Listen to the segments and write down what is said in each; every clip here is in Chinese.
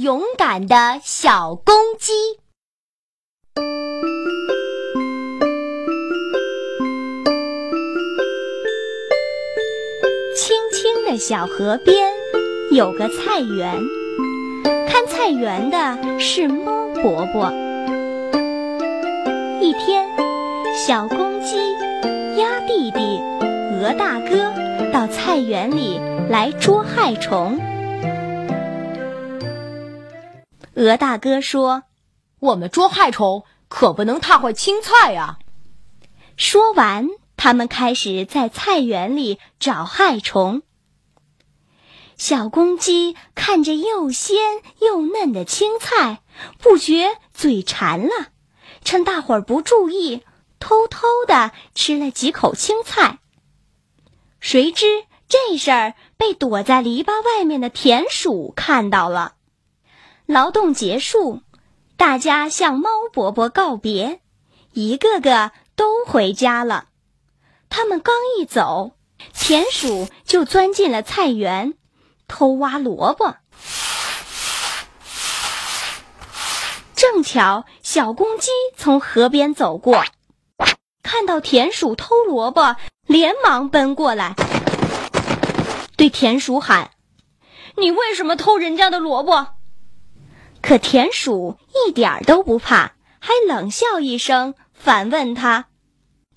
勇敢的小公鸡。青青的小河边有个菜园，看菜园的是猫伯伯。一天，小公鸡、鸭弟弟、鹅大哥到菜园里来捉害虫。鹅大哥说：“我们捉害虫可不能踏坏青菜呀。”说完，他们开始在菜园里找害虫。小公鸡看着又鲜又嫩的青菜，不觉嘴馋了，趁大伙儿不注意，偷偷的吃了几口青菜。谁知这事儿被躲在篱笆外面的田鼠看到了。劳动结束，大家向猫伯伯告别，一个个都回家了。他们刚一走，田鼠就钻进了菜园，偷挖萝卜。正巧小公鸡从河边走过，看到田鼠偷萝卜，连忙奔过来，对田鼠喊：“你为什么偷人家的萝卜？”可田鼠一点都不怕，还冷笑一声，反问他：“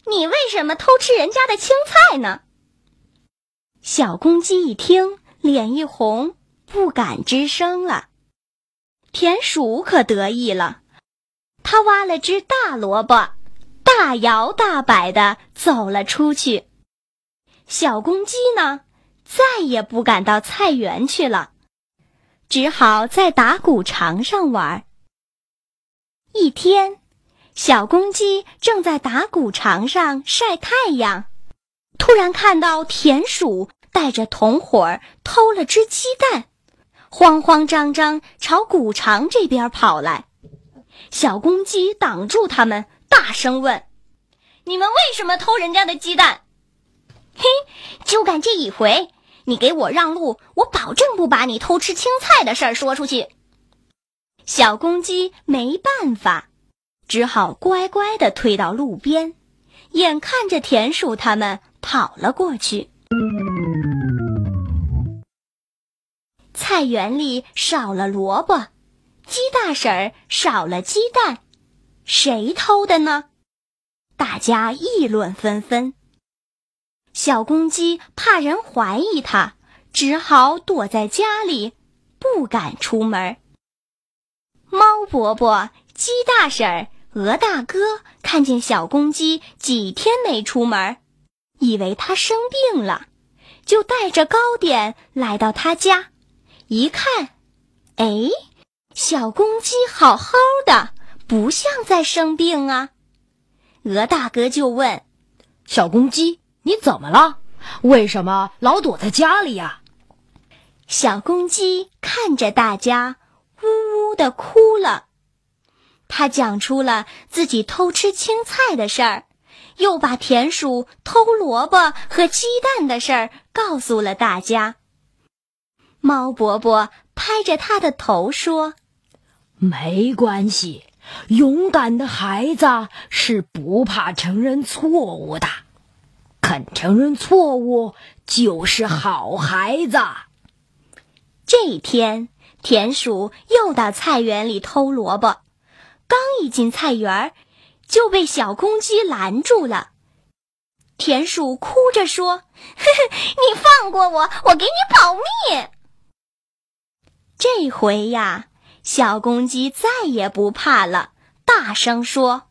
你为什么偷吃人家的青菜呢？”小公鸡一听，脸一红，不敢吱声了。田鼠可得意了，他挖了只大萝卜，大摇大摆的走了出去。小公鸡呢，再也不敢到菜园去了。只好在打谷场上玩。一天，小公鸡正在打谷场上晒太阳，突然看到田鼠带着同伙偷了只鸡蛋，慌慌张张朝谷场这边跑来。小公鸡挡住他们，大声问：“你们为什么偷人家的鸡蛋？”“嘿，就干这一回。”你给我让路，我保证不把你偷吃青菜的事儿说出去。小公鸡没办法，只好乖乖的退到路边，眼看着田鼠他们跑了过去。菜园里少了萝卜，鸡大婶儿少了鸡蛋，谁偷的呢？大家议论纷纷。小公鸡怕人怀疑它，只好躲在家里，不敢出门。猫伯伯、鸡大婶、鹅大哥看见小公鸡几天没出门，以为它生病了，就带着糕点来到他家。一看，哎，小公鸡好好的，不像在生病啊。鹅大哥就问：“小公鸡。”你怎么了？为什么老躲在家里呀？小公鸡看着大家，呜呜的哭了。他讲出了自己偷吃青菜的事儿，又把田鼠偷萝卜和鸡蛋的事儿告诉了大家。猫伯伯拍着他的头说：“没关系，勇敢的孩子是不怕承认错误的。”肯承认错误就是好孩子。这一天，田鼠又到菜园里偷萝卜，刚一进菜园，就被小公鸡拦住了。田鼠哭着说：“ 你放过我，我给你保密。”这回呀，小公鸡再也不怕了，大声说。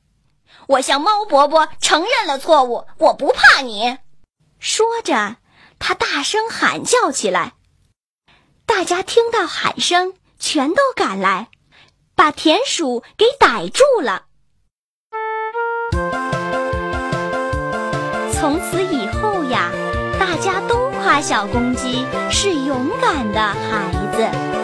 我向猫伯伯承认了错误，我不怕你。说着，他大声喊叫起来。大家听到喊声，全都赶来，把田鼠给逮住了。从此以后呀，大家都夸小公鸡是勇敢的孩子。